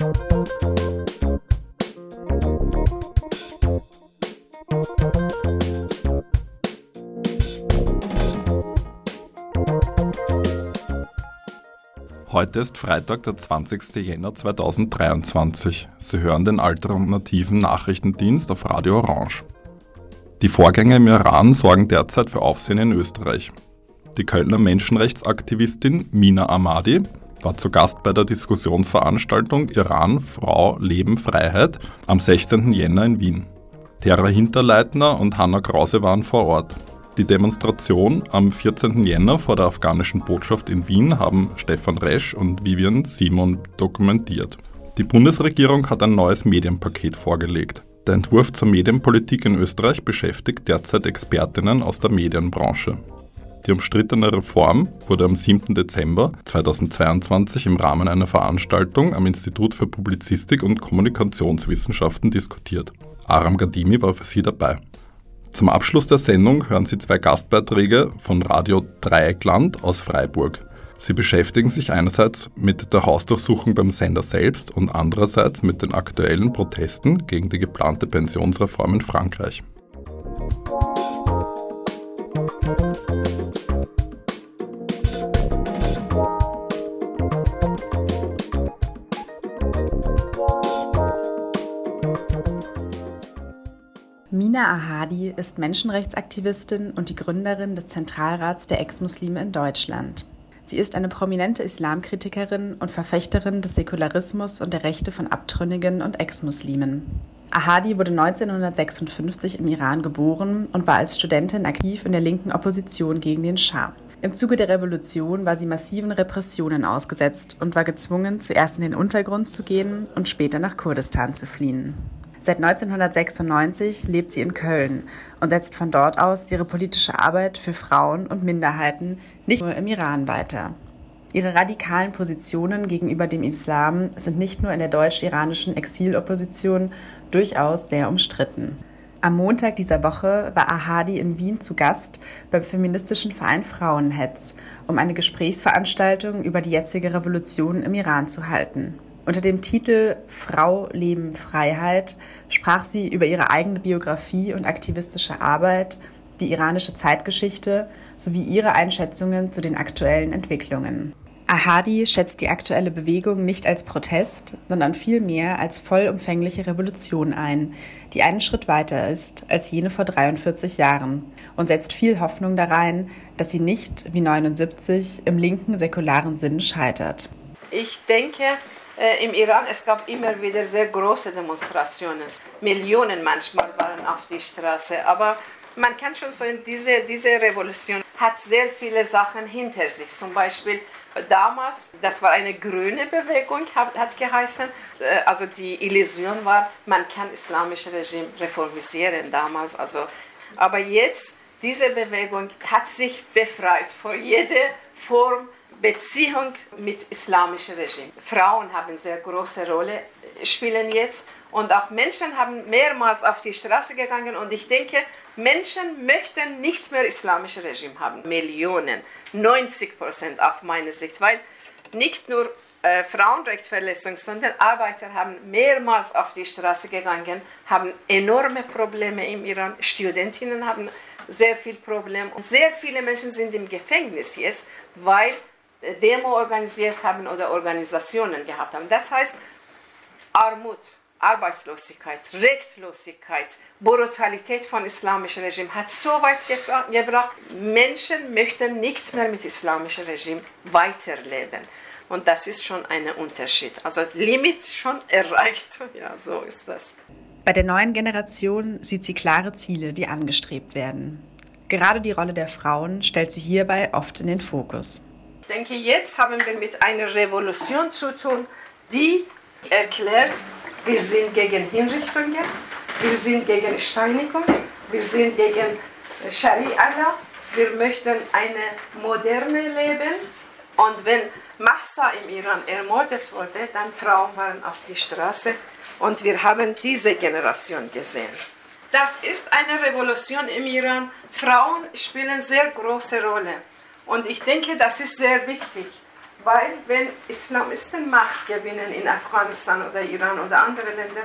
Heute ist Freitag, der 20. Jänner 2023. Sie hören den alternativen Nachrichtendienst auf Radio Orange. Die Vorgänge im Iran sorgen derzeit für Aufsehen in Österreich. Die Kölner Menschenrechtsaktivistin Mina Ahmadi war zu Gast bei der Diskussionsveranstaltung Iran, Frau, Leben, Freiheit am 16. Jänner in Wien. Terra Hinterleitner und Hanna Krause waren vor Ort. Die Demonstration am 14. Jänner vor der afghanischen Botschaft in Wien haben Stefan Resch und Vivian Simon dokumentiert. Die Bundesregierung hat ein neues Medienpaket vorgelegt. Der Entwurf zur Medienpolitik in Österreich beschäftigt derzeit Expertinnen aus der Medienbranche. Die umstrittene Reform wurde am 7. Dezember 2022 im Rahmen einer Veranstaltung am Institut für Publizistik und Kommunikationswissenschaften diskutiert. Aram Gadimi war für sie dabei. Zum Abschluss der Sendung hören Sie zwei Gastbeiträge von Radio Dreieckland aus Freiburg. Sie beschäftigen sich einerseits mit der Hausdurchsuchung beim Sender selbst und andererseits mit den aktuellen Protesten gegen die geplante Pensionsreform in Frankreich. Mina Ahadi ist Menschenrechtsaktivistin und die Gründerin des Zentralrats der Ex-Muslime in Deutschland. Sie ist eine prominente Islamkritikerin und Verfechterin des Säkularismus und der Rechte von Abtrünnigen und Ex-Muslimen. Ahadi wurde 1956 im Iran geboren und war als Studentin aktiv in der linken Opposition gegen den Schah. Im Zuge der Revolution war sie massiven Repressionen ausgesetzt und war gezwungen, zuerst in den Untergrund zu gehen und später nach Kurdistan zu fliehen. Seit 1996 lebt sie in Köln und setzt von dort aus ihre politische Arbeit für Frauen und Minderheiten nicht nur im Iran weiter. Ihre radikalen Positionen gegenüber dem Islam sind nicht nur in der deutsch-iranischen Exilopposition durchaus sehr umstritten. Am Montag dieser Woche war Ahadi in Wien zu Gast beim feministischen Verein Frauenhetz, um eine Gesprächsveranstaltung über die jetzige Revolution im Iran zu halten. Unter dem Titel Frau, Leben, Freiheit sprach sie über ihre eigene Biografie und aktivistische Arbeit, die iranische Zeitgeschichte sowie ihre Einschätzungen zu den aktuellen Entwicklungen. Ahadi schätzt die aktuelle Bewegung nicht als Protest, sondern vielmehr als vollumfängliche Revolution ein, die einen Schritt weiter ist als jene vor 43 Jahren und setzt viel Hoffnung darein, dass sie nicht wie 79 im linken säkularen Sinn scheitert. Ich denke, äh, im Iran, es gab immer wieder sehr große Demonstrationen. Millionen manchmal waren auf die Straße. Aber man kann schon sagen, diese, diese Revolution hat sehr viele Sachen hinter sich. Zum Beispiel damals, das war eine grüne Bewegung, hat, hat geheißen. Äh, also die Illusion war, man kann islamische Regime reformisieren damals. Also, aber jetzt, diese Bewegung hat sich befreit von jeder Form Beziehung mit islamischem Regime. Frauen haben eine sehr große Rolle, spielen jetzt. Und auch Menschen haben mehrmals auf die Straße gegangen. Und ich denke, Menschen möchten nicht mehr islamisches Regime haben. Millionen, 90 Prozent auf meine Sicht, weil nicht nur äh, Frauenrechtsverletzungen, sondern Arbeiter haben mehrmals auf die Straße gegangen, haben enorme Probleme im Iran, Studentinnen haben sehr viel Probleme und sehr viele Menschen sind im Gefängnis jetzt, weil Demo organisiert haben oder Organisationen gehabt haben. Das heißt, Armut, Arbeitslosigkeit, Rechtlosigkeit, Brutalität von islamischem Regime hat so weit gebracht, Menschen möchten nicht mehr mit islamischem Regime weiterleben. Und das ist schon ein Unterschied. Also Limit schon erreicht. Ja, so ist das. Bei der neuen Generation sieht sie klare Ziele, die angestrebt werden. Gerade die Rolle der Frauen stellt sie hierbei oft in den Fokus denke, jetzt haben wir mit einer Revolution zu tun, die erklärt, wir sind gegen Hinrichtungen, wir sind gegen Steinigung, wir sind gegen Scharia, wir möchten eine moderne Leben. Und wenn Mahsa im Iran ermordet wurde, dann Frauen waren auf die Straße und wir haben diese Generation gesehen. Das ist eine Revolution im Iran. Frauen spielen sehr große Rolle. Und ich denke, das ist sehr wichtig. Weil wenn Islamisten Macht gewinnen in Afghanistan oder Iran oder andere Länder,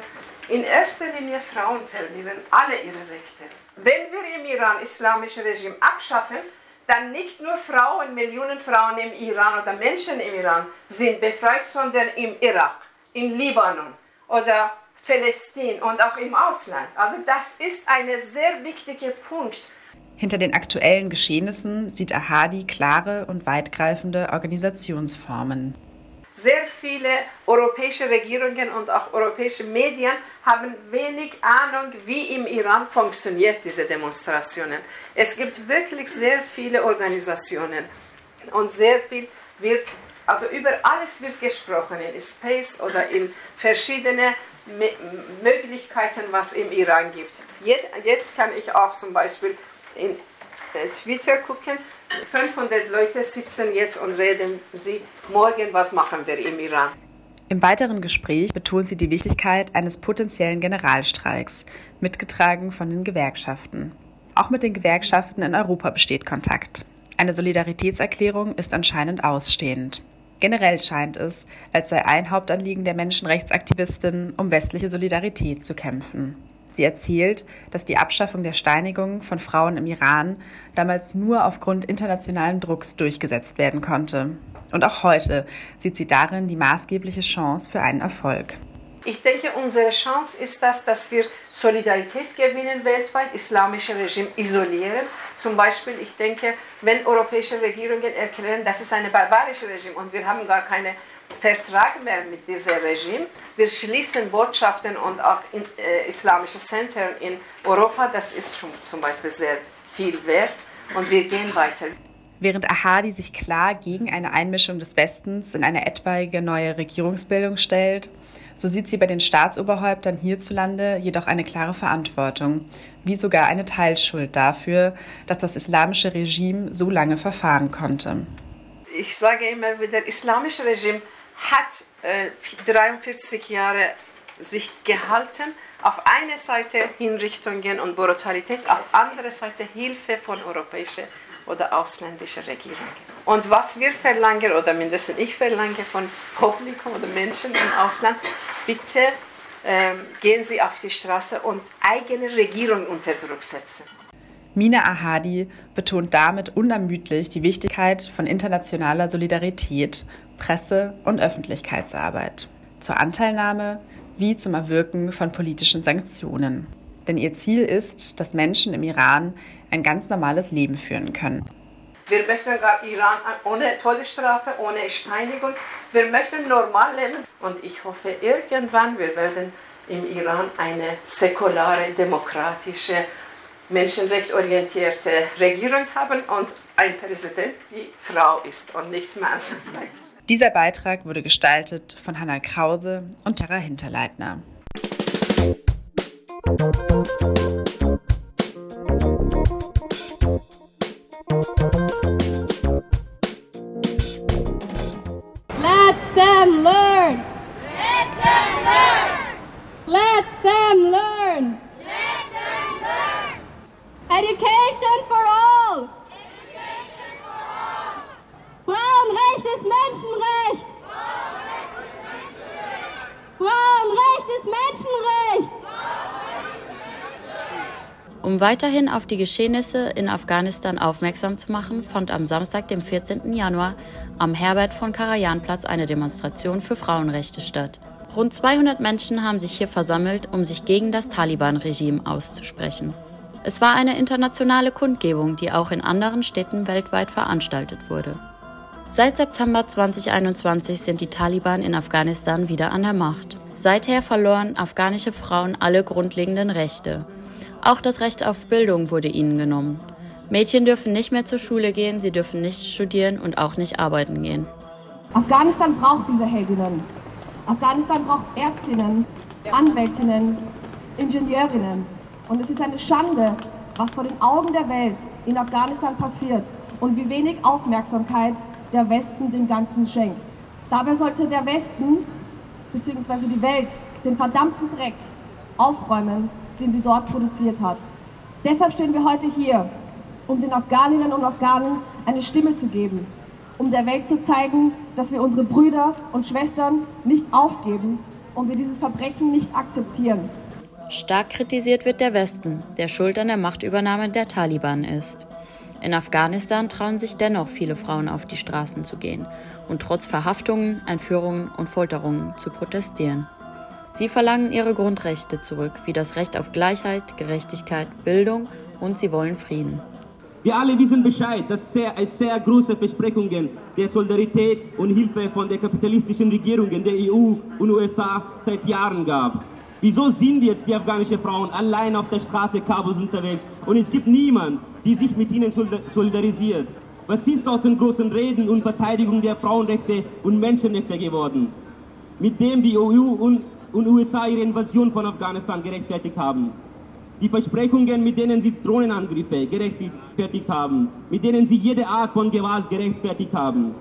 in erster Linie Frauen verlieren alle ihre Rechte. Wenn wir im Iran islamische Regime abschaffen, dann nicht nur Frauen, Millionen Frauen im Iran oder Menschen im Iran sind befreit, sondern im Irak, in Libanon oder Palästin und auch im Ausland. Also das ist ein sehr wichtiger Punkt. Hinter den aktuellen Geschehnissen sieht Ahadi klare und weitgreifende Organisationsformen. Sehr viele europäische Regierungen und auch europäische Medien haben wenig Ahnung, wie im Iran funktioniert diese Demonstrationen. Es gibt wirklich sehr viele Organisationen und sehr viel wird, also über alles wird gesprochen in Space oder in verschiedene Möglichkeiten, was im Iran gibt. Jetzt kann ich auch zum Beispiel in äh, Twitter gucken, 500 Leute sitzen jetzt und reden sie morgen, was machen wir im Iran. Im weiteren Gespräch betont sie die Wichtigkeit eines potenziellen Generalstreiks, mitgetragen von den Gewerkschaften. Auch mit den Gewerkschaften in Europa besteht Kontakt. Eine Solidaritätserklärung ist anscheinend ausstehend. Generell scheint es, als sei ein Hauptanliegen der Menschenrechtsaktivistin, um westliche Solidarität zu kämpfen. Sie erzählt, dass die Abschaffung der Steinigung von Frauen im Iran damals nur aufgrund internationalen Drucks durchgesetzt werden konnte. Und auch heute sieht sie darin die maßgebliche Chance für einen Erfolg. Ich denke, unsere Chance ist das, dass wir Solidarität gewinnen weltweit, islamische Regime isolieren. Zum Beispiel, ich denke, wenn europäische Regierungen erklären, das ist ein barbarisches Regime und wir haben gar keine Vertrag mehr mit diesem Regime. Wir schließen Botschaften und auch in, äh, islamische Zentren in Europa. Das ist schon zum Beispiel sehr viel wert und wir gehen weiter. Während Ahadi sich klar gegen eine Einmischung des Westens in eine etwaige neue Regierungsbildung stellt, so sieht sie bei den Staatsoberhäuptern hierzulande jedoch eine klare Verantwortung, wie sogar eine Teilschuld dafür, dass das islamische Regime so lange verfahren konnte. Ich sage immer wieder, islamische Regime hat äh, 43 Jahre sich gehalten. Auf einer Seite Hinrichtungen und Brutalität, auf andere Seite Hilfe von europäischen oder ausländischen Regierungen. Und was wir verlangen, oder mindestens ich verlange von Publikum oder Menschen im Ausland, bitte ähm, gehen Sie auf die Straße und eigene Regierung unter Druck setzen. Mina Ahadi betont damit unermüdlich die Wichtigkeit von internationaler Solidarität Presse- und Öffentlichkeitsarbeit, zur Anteilnahme wie zum Erwirken von politischen Sanktionen. Denn ihr Ziel ist, dass Menschen im Iran ein ganz normales Leben führen können. Wir möchten gar Iran ohne Todesstrafe, ohne Steinigung. Wir möchten normal leben. Und ich hoffe, irgendwann wir werden im Iran eine säkulare, demokratische, menschenrechtsorientierte Regierung haben und ein Präsident, die Frau ist und nicht Mann. Dieser Beitrag wurde gestaltet von Hannah Krause und Tara Hinterleitner. Um weiterhin auf die Geschehnisse in Afghanistan aufmerksam zu machen, fand am Samstag, dem 14. Januar, am Herbert von Karajan Platz eine Demonstration für Frauenrechte statt. Rund 200 Menschen haben sich hier versammelt, um sich gegen das Taliban-Regime auszusprechen. Es war eine internationale Kundgebung, die auch in anderen Städten weltweit veranstaltet wurde. Seit September 2021 sind die Taliban in Afghanistan wieder an der Macht. Seither verloren afghanische Frauen alle grundlegenden Rechte. Auch das Recht auf Bildung wurde ihnen genommen. Mädchen dürfen nicht mehr zur Schule gehen, sie dürfen nicht studieren und auch nicht arbeiten gehen. Afghanistan braucht diese Heldinnen. Afghanistan braucht Ärztinnen, Anwältinnen, Ingenieurinnen. Und es ist eine Schande, was vor den Augen der Welt in Afghanistan passiert und wie wenig Aufmerksamkeit der Westen dem Ganzen schenkt. Dabei sollte der Westen bzw. die Welt den verdammten Dreck aufräumen, den sie dort produziert hat. Deshalb stehen wir heute hier, um den Afghaninnen und Afghanen eine Stimme zu geben, um der Welt zu zeigen, dass wir unsere Brüder und Schwestern nicht aufgeben und wir dieses Verbrechen nicht akzeptieren. Stark kritisiert wird der Westen, der schuld an der Machtübernahme der Taliban ist. In Afghanistan trauen sich dennoch viele Frauen auf die Straßen zu gehen und trotz Verhaftungen, Entführungen und Folterungen zu protestieren. Sie verlangen ihre Grundrechte zurück, wie das Recht auf Gleichheit, Gerechtigkeit, Bildung und sie wollen Frieden. Wir alle wissen Bescheid, dass es sehr große Versprechungen der Solidarität und Hilfe von den kapitalistischen Regierungen der EU und USA seit Jahren gab. Wieso sind jetzt die afghanischen Frauen allein auf der Straße Kabuls unterwegs und es gibt niemanden, der sich mit ihnen solidarisiert? Was ist aus den großen Reden und Verteidigung der Frauenrechte und Menschenrechte geworden, mit dem die EU und, und USA ihre Invasion von Afghanistan gerechtfertigt haben? Die Versprechungen, mit denen sie Drohnenangriffe gerechtfertigt haben, mit denen sie jede Art von Gewalt gerechtfertigt haben.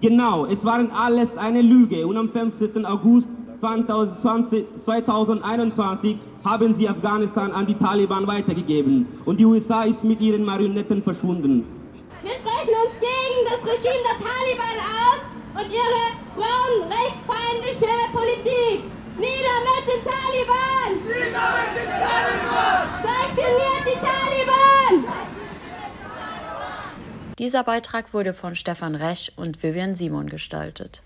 Genau, es waren alles eine Lüge und am 15. August 2020, 2021 haben sie Afghanistan an die Taliban weitergegeben und die USA ist mit ihren Marionetten verschwunden. Wir sprechen uns gegen das Regime der Taliban aus und ihre Politik. Dieser Beitrag wurde von Stefan Resch und Vivian Simon gestaltet.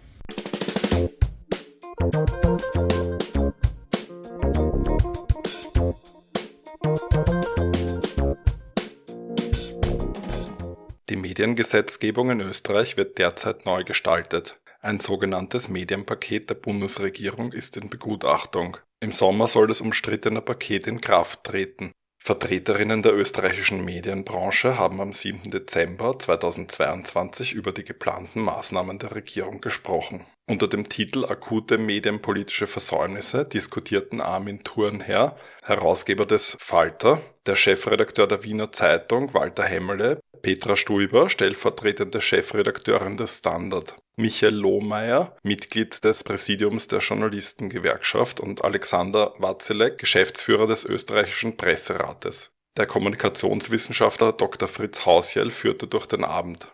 Die Mediengesetzgebung in Österreich wird derzeit neu gestaltet. Ein sogenanntes Medienpaket der Bundesregierung ist in Begutachtung. Im Sommer soll das umstrittene Paket in Kraft treten. Vertreterinnen der österreichischen Medienbranche haben am 7. Dezember 2022 über die geplanten Maßnahmen der Regierung gesprochen. Unter dem Titel Akute medienpolitische Versäumnisse diskutierten Armin Thurnherr, Herausgeber des Falter, der Chefredakteur der Wiener Zeitung Walter Hemmele, Petra Stuiber, stellvertretende Chefredakteurin des Standard, Michael Lohmeier, Mitglied des Präsidiums der Journalistengewerkschaft und Alexander Watzilek, Geschäftsführer des österreichischen Presserates. Der Kommunikationswissenschaftler Dr. Fritz Hausjell führte durch den Abend.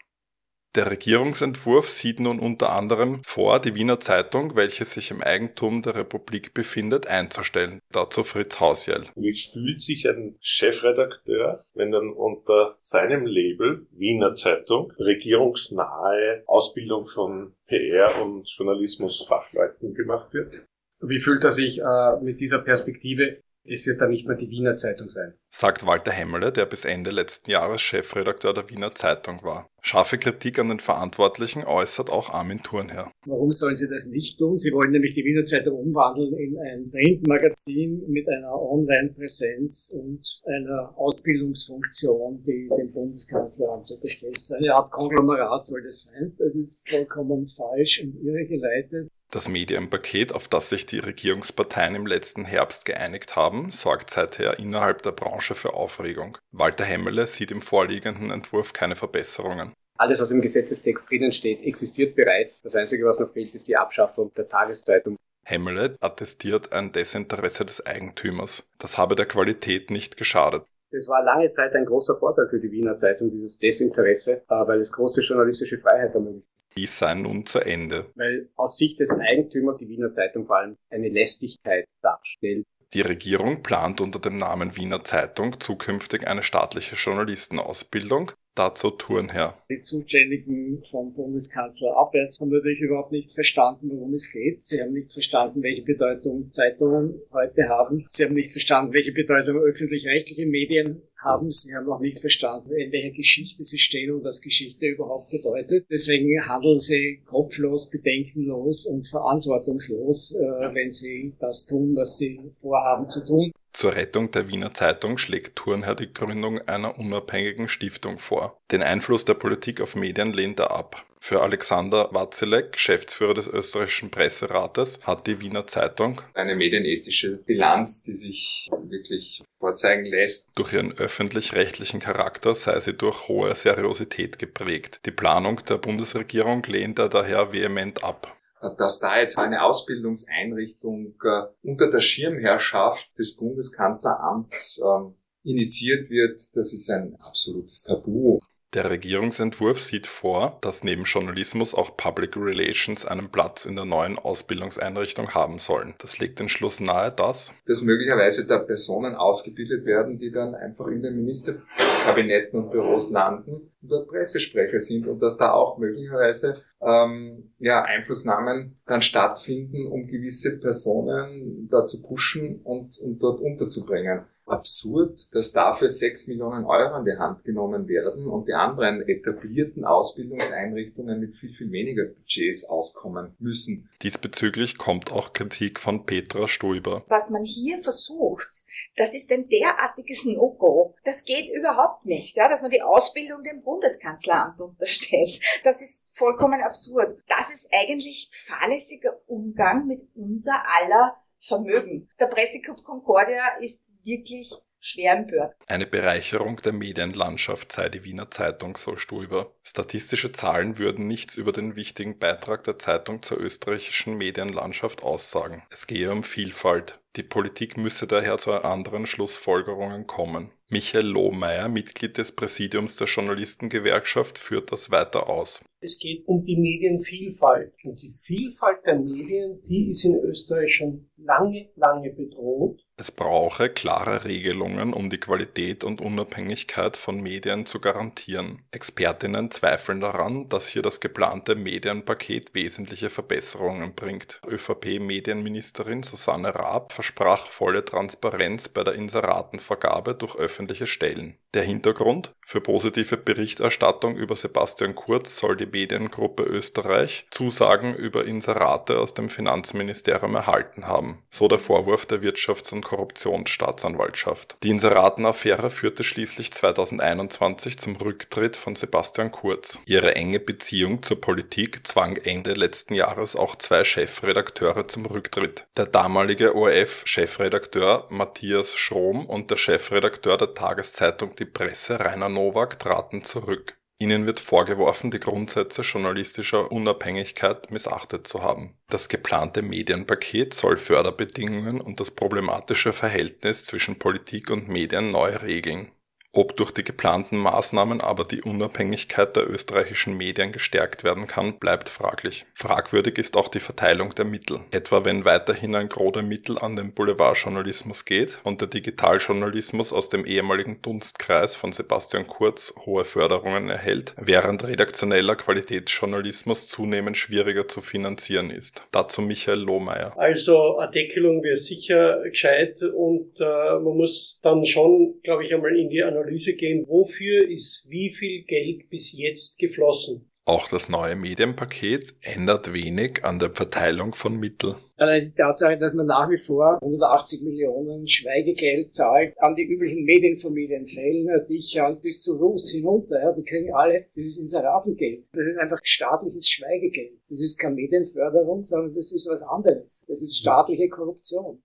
Der Regierungsentwurf sieht nun unter anderem vor, die Wiener Zeitung, welche sich im Eigentum der Republik befindet, einzustellen. Dazu Fritz Hausjell. Wie fühlt sich ein Chefredakteur, wenn dann unter seinem Label Wiener Zeitung regierungsnahe Ausbildung von PR und Journalismusfachleuten gemacht wird? Wie fühlt er sich äh, mit dieser Perspektive es wird dann nicht mehr die Wiener Zeitung sein. Sagt Walter Hemmele, der bis Ende letzten Jahres Chefredakteur der Wiener Zeitung war. Scharfe Kritik an den Verantwortlichen äußert auch Armin Thurnherr. Warum sollen sie das nicht tun? Sie wollen nämlich die Wiener Zeitung umwandeln in ein Printmagazin mit einer Online-Präsenz und einer Ausbildungsfunktion, die dem Bundeskanzleramt unterstellt. Eine Art Konglomerat soll das sein. Das ist vollkommen falsch und irregeleitet. Das Medienpaket, auf das sich die Regierungsparteien im letzten Herbst geeinigt haben, sorgt seither innerhalb der Branche für Aufregung. Walter Hemmele sieht im vorliegenden Entwurf keine Verbesserungen. Alles, was im Gesetzestext drinnen steht, existiert bereits. Das Einzige, was noch fehlt, ist die Abschaffung der Tageszeitung. Hemmele attestiert ein Desinteresse des Eigentümers. Das habe der Qualität nicht geschadet. Es war lange Zeit ein großer Vorteil für die Wiener Zeitung, dieses Desinteresse, äh, weil es große journalistische Freiheit ermöglicht. Dies sei nun zu Ende. Weil aus Sicht des Eigentümers die Wiener Zeitung vor allem eine Lästigkeit darstellt. Die Regierung plant unter dem Namen Wiener Zeitung zukünftig eine staatliche Journalistenausbildung. Dazu Turnherr. Die Zuständigen vom Bundeskanzler abwärts haben natürlich überhaupt nicht verstanden, worum es geht. Sie haben nicht verstanden, welche Bedeutung Zeitungen heute haben. Sie haben nicht verstanden, welche Bedeutung öffentlich-rechtliche Medien haben. Sie haben auch nicht verstanden, in welcher Geschichte sie stehen und was Geschichte überhaupt bedeutet. Deswegen handeln sie kopflos, bedenkenlos und verantwortungslos, äh, wenn sie das tun, was sie vorhaben zu tun. Zur Rettung der Wiener Zeitung schlägt Thurnherr die Gründung einer unabhängigen Stiftung vor. Den Einfluss der Politik auf Medien lehnt er ab. Für Alexander Watzilek, Geschäftsführer des österreichischen Presserates, hat die Wiener Zeitung eine medienethische Bilanz, die sich wirklich vorzeigen lässt. Durch ihren öffentlich-rechtlichen Charakter sei sie durch hohe Seriosität geprägt. Die Planung der Bundesregierung lehnt er daher vehement ab dass da jetzt eine Ausbildungseinrichtung äh, unter der Schirmherrschaft des Bundeskanzleramts ähm, initiiert wird, das ist ein absolutes Tabu. Der Regierungsentwurf sieht vor, dass neben Journalismus auch Public Relations einen Platz in der neuen Ausbildungseinrichtung haben sollen. Das legt den Schluss nahe, dass dass möglicherweise da Personen ausgebildet werden, die dann einfach in den Ministerkabinetten und Büros landen und dort Pressesprecher sind und dass da auch möglicherweise ähm, ja, Einflussnahmen dann stattfinden, um gewisse Personen da zu pushen und, und dort unterzubringen absurd, dass dafür 6 Millionen Euro in die Hand genommen werden und die anderen etablierten Ausbildungseinrichtungen mit viel, viel weniger Budgets auskommen müssen. Diesbezüglich kommt auch Kritik von Petra Stuiber. Was man hier versucht, das ist ein derartiges No-Go. Das geht überhaupt nicht, ja, dass man die Ausbildung dem Bundeskanzleramt unterstellt. Das ist vollkommen absurd. Das ist eigentlich fahrlässiger Umgang mit unser aller Vermögen. Der Presseclub Concordia ist wirklich schwer empört. Eine Bereicherung der Medienlandschaft sei die Wiener Zeitung, so Stuber. Statistische Zahlen würden nichts über den wichtigen Beitrag der Zeitung zur österreichischen Medienlandschaft aussagen. Es gehe um Vielfalt. Die Politik müsse daher zu anderen Schlussfolgerungen kommen. Michael Lohmeier, Mitglied des Präsidiums der Journalistengewerkschaft, führt das weiter aus. Es geht um die Medienvielfalt. Und die Vielfalt der Medien, die ist in Österreich schon lange, lange bedroht. Es brauche klare Regelungen, um die Qualität und Unabhängigkeit von Medien zu garantieren. Expertinnen zweifeln daran, dass hier das geplante Medienpaket wesentliche Verbesserungen bringt. ÖVP-Medienministerin Susanne Raab versprach volle Transparenz bei der Inseratenvergabe durch öffentliche Stellen. Der Hintergrund? Für positive Berichterstattung über Sebastian Kurz soll die Mediengruppe Österreich Zusagen über Inserate aus dem Finanzministerium erhalten haben, so der Vorwurf der Wirtschafts- und Korruptionsstaatsanwaltschaft. Die Inseratenaffäre führte schließlich 2021 zum Rücktritt von Sebastian Kurz. Ihre enge Beziehung zur Politik zwang Ende letzten Jahres auch zwei Chefredakteure zum Rücktritt. Der damalige ORF-Chefredakteur Matthias Schrom und der Chefredakteur der Tageszeitung Die Presse Rainer Nowak traten zurück. Ihnen wird vorgeworfen, die Grundsätze journalistischer Unabhängigkeit missachtet zu haben. Das geplante Medienpaket soll Förderbedingungen und das problematische Verhältnis zwischen Politik und Medien neu regeln. Ob durch die geplanten Maßnahmen aber die Unabhängigkeit der österreichischen Medien gestärkt werden kann, bleibt fraglich. Fragwürdig ist auch die Verteilung der Mittel. Etwa wenn weiterhin ein Gros Mittel an den Boulevardjournalismus geht und der Digitaljournalismus aus dem ehemaligen Dunstkreis von Sebastian Kurz hohe Förderungen erhält, während redaktioneller Qualitätsjournalismus zunehmend schwieriger zu finanzieren ist. Dazu Michael Lohmeier. Also eine Deckelung wäre sicher gescheit und äh, man muss dann schon, glaube ich, einmal in die Analyse Analyse gehen, wofür ist wie viel Geld bis jetzt geflossen. Auch das neue Medienpaket ändert wenig an der Verteilung von Mitteln. Allein die Tatsache, dass man nach wie vor 180 Millionen Schweigegeld zahlt an die üblichen Medienfamilien, Fellner, Dicher und bis zu Russ hinunter, ja, die kriegen alle dieses Inseratengeld. Das ist einfach staatliches Schweigegeld. Das ist keine Medienförderung, sondern das ist was anderes. Das ist staatliche Korruption.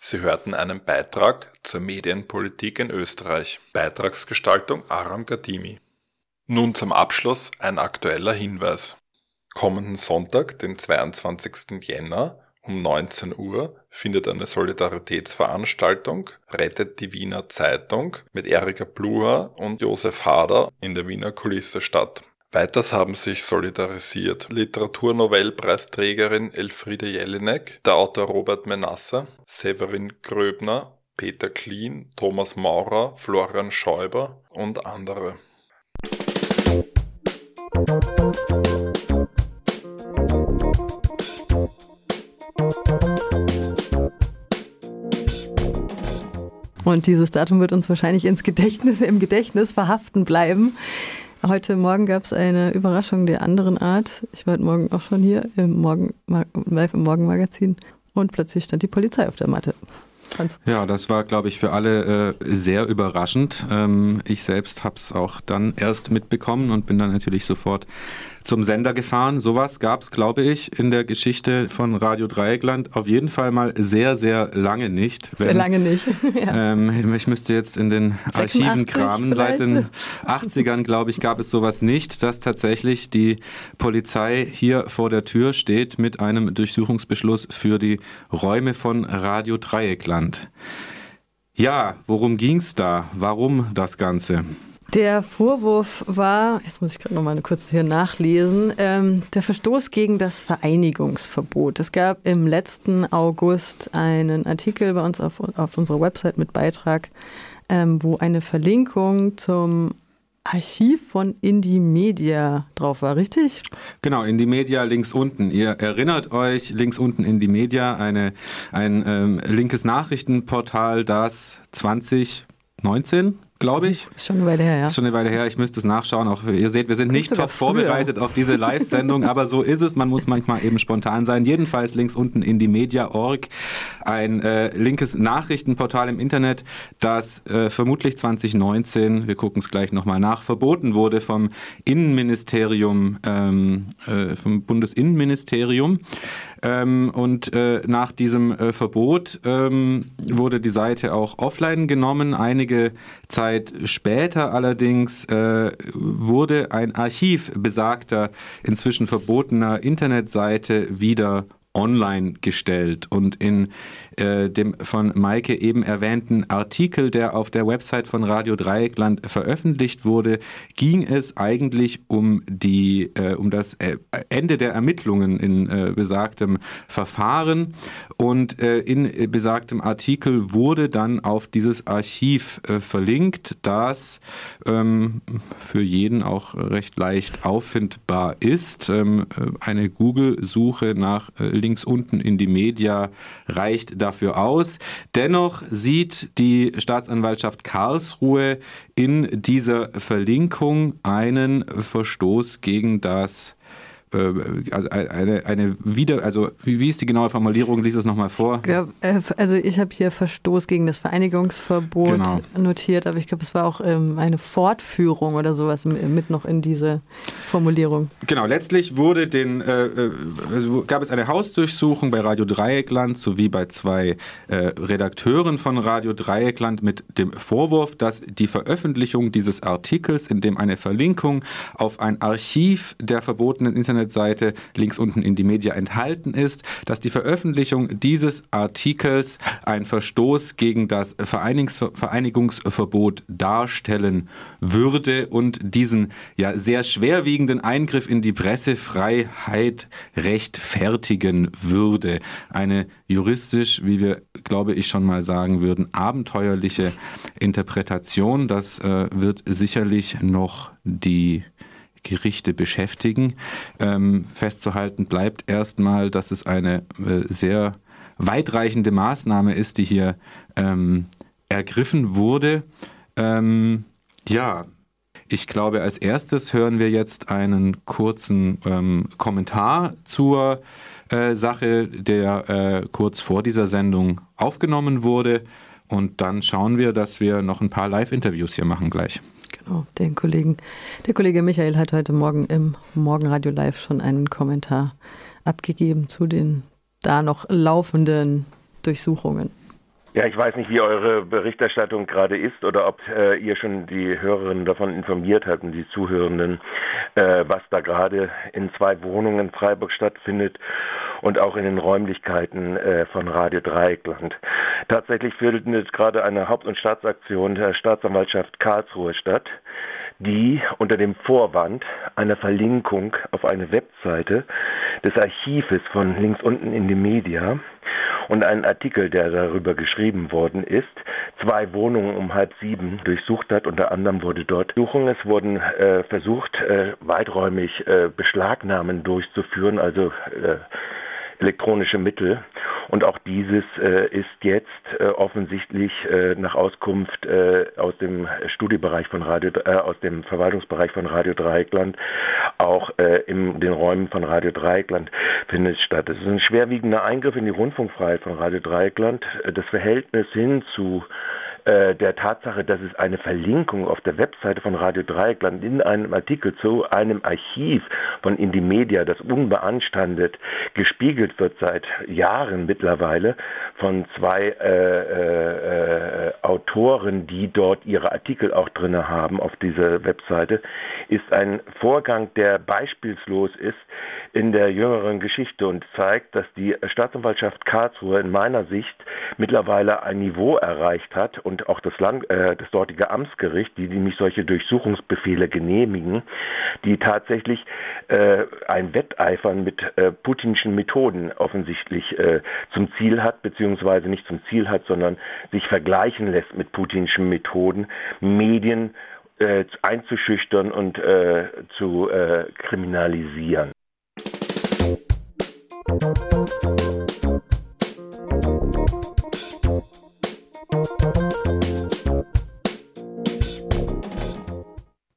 Sie hörten einen Beitrag zur Medienpolitik in Österreich. Beitragsgestaltung Aram Gadimi. Nun zum Abschluss ein aktueller Hinweis. Kommenden Sonntag, den 22. Jänner um 19 Uhr findet eine Solidaritätsveranstaltung Rettet die Wiener Zeitung mit Erika Bluher und Josef Hader in der Wiener Kulisse statt. Weiters haben sich solidarisiert Literaturnobelpreisträgerin Elfriede Jelinek, der Autor Robert Menasse, Severin Gröbner, Peter Klien, Thomas Maurer, Florian Schäuber und andere. Und dieses Datum wird uns wahrscheinlich ins Gedächtnis, im Gedächtnis verhaften bleiben. Heute Morgen gab es eine Überraschung der anderen Art. Ich war heute Morgen auch schon hier im Morgen, live im Morgenmagazin und plötzlich stand die Polizei auf der Matte. Ja, das war, glaube ich, für alle äh, sehr überraschend. Ähm, ich selbst habe es auch dann erst mitbekommen und bin dann natürlich sofort zum Sender gefahren. Sowas gab es, glaube ich, in der Geschichte von Radio Dreieckland auf jeden Fall mal sehr, sehr lange nicht. Wenn, sehr lange nicht. ja. ähm, ich müsste jetzt in den Archiven kramen. Seit den 80ern, glaube ich, gab es sowas nicht, dass tatsächlich die Polizei hier vor der Tür steht mit einem Durchsuchungsbeschluss für die Räume von Radio Dreieckland. Ja, worum ging es da? Warum das Ganze? Der Vorwurf war, jetzt muss ich gerade noch mal kurz hier nachlesen, ähm, der Verstoß gegen das Vereinigungsverbot. Es gab im letzten August einen Artikel bei uns auf, auf unserer Website mit Beitrag, ähm, wo eine Verlinkung zum Archiv von Indie Media drauf war, richtig? Genau, Indie Media links unten. Ihr erinnert euch, links unten Indie Media, eine, ein ähm, linkes Nachrichtenportal, das 2019 glaube ich. Ist schon eine Weile her, ja. Ist schon eine Weile her. Ich müsste es nachschauen. Auch ihr seht, wir sind nicht top vorbereitet auf diese Live-Sendung, aber so ist es. Man muss manchmal eben spontan sein. Jedenfalls links unten in die Media.org ein äh, linkes Nachrichtenportal im Internet, das äh, vermutlich 2019, wir gucken es gleich nochmal nach, verboten wurde vom Innenministerium, ähm, äh, vom Bundesinnenministerium. Ähm, und äh, nach diesem äh, Verbot ähm, wurde die Seite auch offline genommen. Einige Zeit später allerdings äh, wurde ein Archiv besagter, inzwischen verbotener Internetseite wieder online gestellt. Und in äh, dem von Maike eben erwähnten Artikel, der auf der Website von Radio Dreieckland veröffentlicht wurde, ging es eigentlich um die äh, um das äh, Ende der Ermittlungen in äh, besagtem Verfahren und äh, in besagtem Artikel wurde dann auf dieses Archiv verlinkt, das ähm, für jeden auch recht leicht auffindbar ist. Ähm, eine Google-Suche nach links unten in die Media reicht da dafür aus. Dennoch sieht die Staatsanwaltschaft Karlsruhe in dieser Verlinkung einen Verstoß gegen das also eine, eine wieder, also wie, wie ist die genaue Formulierung? Lies es nochmal vor. Ja, äh, also ich habe hier Verstoß gegen das Vereinigungsverbot genau. notiert, aber ich glaube, es war auch ähm, eine Fortführung oder sowas mit noch in diese Formulierung. Genau, letztlich wurde den, äh, also gab es eine Hausdurchsuchung bei Radio Dreieckland sowie bei zwei äh, Redakteuren von Radio Dreieckland mit dem Vorwurf, dass die Veröffentlichung dieses Artikels, in dem eine Verlinkung auf ein Archiv der verbotenen Internet Internetseite links unten in die Media enthalten ist, dass die Veröffentlichung dieses Artikels ein Verstoß gegen das Vereinigungs Vereinigungsverbot darstellen würde und diesen ja sehr schwerwiegenden Eingriff in die Pressefreiheit rechtfertigen würde. Eine juristisch, wie wir, glaube ich, schon mal sagen würden, abenteuerliche Interpretation. Das äh, wird sicherlich noch die Gerichte beschäftigen. Ähm, festzuhalten bleibt erstmal, dass es eine äh, sehr weitreichende Maßnahme ist, die hier ähm, ergriffen wurde. Ähm, ja, ich glaube, als erstes hören wir jetzt einen kurzen ähm, Kommentar zur äh, Sache, der äh, kurz vor dieser Sendung aufgenommen wurde. Und dann schauen wir, dass wir noch ein paar Live-Interviews hier machen gleich. Genau, den Kollegen. Der Kollege Michael hat heute Morgen im Morgenradio Live schon einen Kommentar abgegeben zu den da noch laufenden Durchsuchungen. Ja, ich weiß nicht, wie eure Berichterstattung gerade ist oder ob äh, ihr schon die Hörerinnen davon informiert habt und die Zuhörenden, äh, was da gerade in zwei Wohnungen in Freiburg stattfindet und auch in den Räumlichkeiten äh, von Radio Dreieckland. Tatsächlich findet gerade eine Haupt- und Staatsaktion der Staatsanwaltschaft Karlsruhe statt, die unter dem Vorwand einer Verlinkung auf eine Webseite des Archives von links unten in die Media und einen Artikel, der darüber geschrieben worden ist, zwei Wohnungen um halb sieben durchsucht hat. Unter anderem wurde dort Suchung. Es wurden äh, versucht, äh, weiträumig äh, Beschlagnahmen durchzuführen, also äh, elektronische Mittel. Und auch dieses äh, ist jetzt äh, offensichtlich äh, nach Auskunft äh, aus dem Studiebereich von Radio, äh, aus dem Verwaltungsbereich von Radio Dreieckland, auch äh, in den Räumen von Radio Dreieckland findet statt. Es ist ein schwerwiegender Eingriff in die Rundfunkfreiheit von Radio Dreieckland. Das Verhältnis hin zu äh, der Tatsache, dass es eine Verlinkung auf der Webseite von Radio Dreieckland in einem Artikel zu einem Archiv von Indymedia, das unbeanstandet gespiegelt wird seit Jahren mittlerweile von zwei äh, äh, Autoren, die dort ihre Artikel auch drinne haben auf dieser Webseite, ist ein Vorgang, der beispielslos ist, in der jüngeren Geschichte und zeigt, dass die Staatsanwaltschaft Karlsruhe in meiner Sicht mittlerweile ein Niveau erreicht hat und auch das, Land, äh, das dortige Amtsgericht, die nämlich solche Durchsuchungsbefehle genehmigen, die tatsächlich äh, ein Wetteifern mit äh, putinschen Methoden offensichtlich äh, zum Ziel hat, beziehungsweise nicht zum Ziel hat, sondern sich vergleichen lässt mit putinschen Methoden, Medien äh, einzuschüchtern und äh, zu äh, kriminalisieren.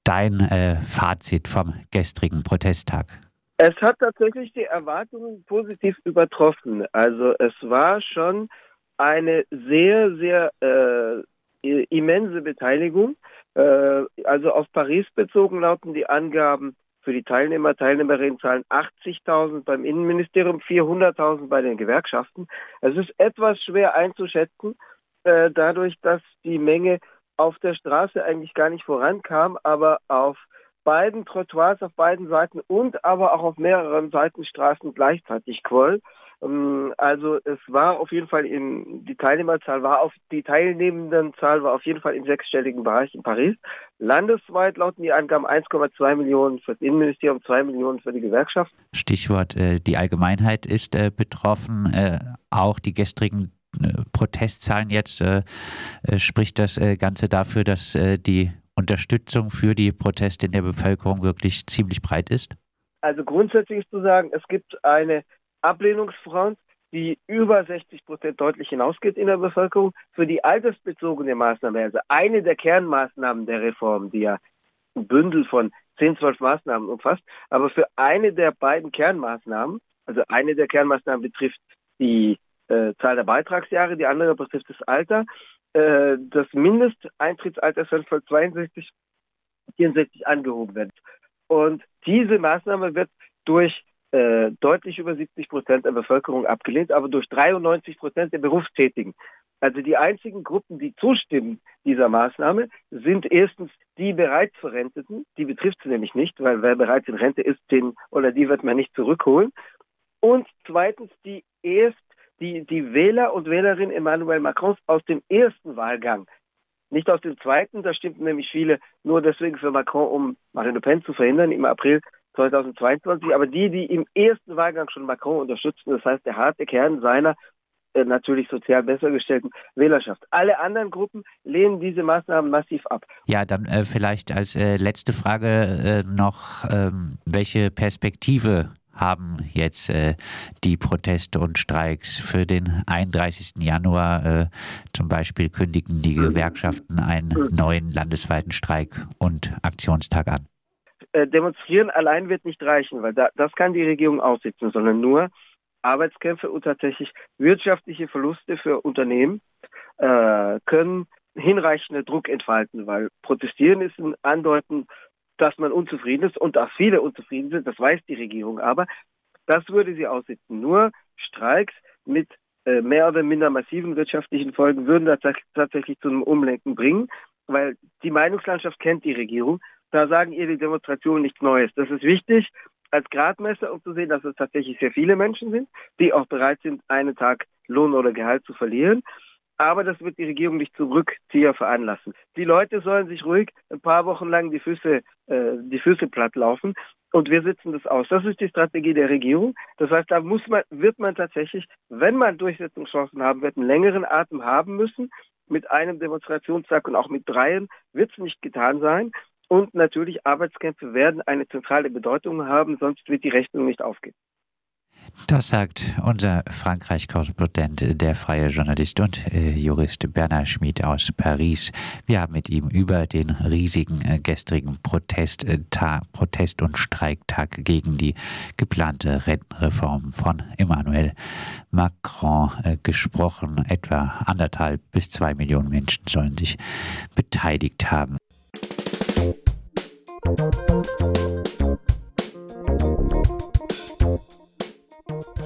Dein äh, Fazit vom gestrigen Protesttag? Es hat tatsächlich die Erwartungen positiv übertroffen. Also es war schon eine sehr, sehr äh, immense Beteiligung. Äh, also auf Paris bezogen lauten die Angaben für die Teilnehmer, Teilnehmerinnen zahlen 80.000 beim Innenministerium, 400.000 bei den Gewerkschaften. Es ist etwas schwer einzuschätzen, äh, dadurch, dass die Menge auf der Straße eigentlich gar nicht vorankam, aber auf beiden Trottoirs, auf beiden Seiten und aber auch auf mehreren Seitenstraßen gleichzeitig quoll. Ähm, also es war auf jeden Fall in die Teilnehmerzahl war auf die teilnehmenden Zahl war auf jeden Fall im sechsstelligen Bereich in Paris. Landesweit lauten die Angaben 1,2 Millionen für das Innenministerium, 2 Millionen für die Gewerkschaft. Stichwort äh, die Allgemeinheit ist äh, betroffen. Äh, auch die gestrigen äh, Protestzahlen jetzt äh, äh, spricht das Ganze dafür, dass die Unterstützung für die Proteste in der Bevölkerung wirklich ziemlich breit ist? Also grundsätzlich ist zu sagen, es gibt eine Ablehnungsfront, die über 60 Prozent deutlich hinausgeht in der Bevölkerung für die altersbezogene Maßnahme. Also eine der Kernmaßnahmen der Reform, die ja ein Bündel von 10, 12 Maßnahmen umfasst, aber für eine der beiden Kernmaßnahmen, also eine der Kernmaßnahmen betrifft die äh, Zahl der Beitragsjahre, die andere betrifft das Alter. Äh, das Mindesteintrittsalter soll von 62 64 angehoben werden. Und diese Maßnahme wird durch äh, deutlich über 70 Prozent der Bevölkerung abgelehnt, aber durch 93 Prozent der Berufstätigen. Also die einzigen Gruppen, die zustimmen dieser Maßnahme, sind erstens die bereits Verrenteten, die betrifft sie nämlich nicht, weil wer bereits in Rente ist, den oder die wird man nicht zurückholen. Und zweitens die erst die, die Wähler und Wählerinnen Emmanuel Macrons aus dem ersten Wahlgang nicht aus dem zweiten, da stimmten nämlich viele nur deswegen für Macron, um Marine Le Pen zu verhindern im April 2022, aber die, die im ersten Wahlgang schon Macron unterstützten, das heißt der harte Kern seiner äh, natürlich sozial besser gestellten Wählerschaft. Alle anderen Gruppen lehnen diese Maßnahmen massiv ab. Ja, dann äh, vielleicht als äh, letzte Frage äh, noch, ähm, welche Perspektive haben jetzt äh, die Proteste und Streiks für den 31. Januar äh, zum Beispiel kündigen die Gewerkschaften einen neuen landesweiten Streik und Aktionstag an. Äh, demonstrieren allein wird nicht reichen, weil da, das kann die Regierung aussitzen, sondern nur Arbeitskämpfe und tatsächlich wirtschaftliche Verluste für Unternehmen äh, können hinreichende Druck entfalten, weil protestieren ist ein Andeuten, dass man unzufrieden ist und auch viele unzufrieden sind, das weiß die Regierung aber. Das würde sie aussitzen. Nur Streiks mit äh, mehr oder minder massiven wirtschaftlichen Folgen würden das tatsächlich zu einem Umlenken bringen, weil die Meinungslandschaft kennt die Regierung da sagen ihr die Demonstrationen nichts Neues. Das ist wichtig als Gradmesser, um zu sehen, dass es tatsächlich sehr viele Menschen sind, die auch bereit sind, einen Tag Lohn oder Gehalt zu verlieren. Aber das wird die Regierung nicht zum Rückzieher veranlassen. Die Leute sollen sich ruhig ein paar Wochen lang die Füße, äh, die Füße platt laufen und wir sitzen das aus. Das ist die Strategie der Regierung. Das heißt, da muss man, wird man tatsächlich, wenn man Durchsetzungschancen haben wird, einen längeren Atem haben müssen. Mit einem Demonstrationstag und auch mit dreien wird es nicht getan sein. Und natürlich Arbeitskämpfe werden eine zentrale Bedeutung haben, sonst wird die Rechnung nicht aufgehen. Das sagt unser Frankreich-Korrespondent, der freie Journalist und äh, Jurist Bernhard Schmid aus Paris. Wir haben mit ihm über den riesigen äh, gestrigen Protest, äh, Protest und Streiktag gegen die geplante Rentenreform von Emmanuel Macron äh, gesprochen. Etwa anderthalb bis zwei Millionen Menschen sollen sich beteiligt haben.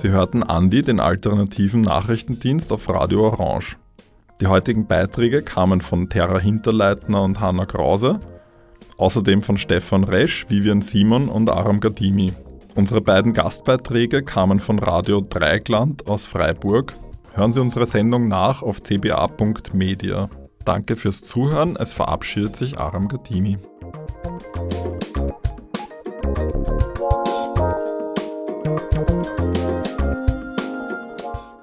Sie hörten Andi, den alternativen Nachrichtendienst auf Radio Orange. Die heutigen Beiträge kamen von Terra Hinterleitner und Hanna Krause, außerdem von Stefan Resch, Vivian Simon und Aram Gadimi. Unsere beiden Gastbeiträge kamen von Radio Dreigland aus Freiburg. Hören Sie unsere Sendung nach auf cba.media. Danke fürs Zuhören. Es verabschiedet sich Aram Gatimi.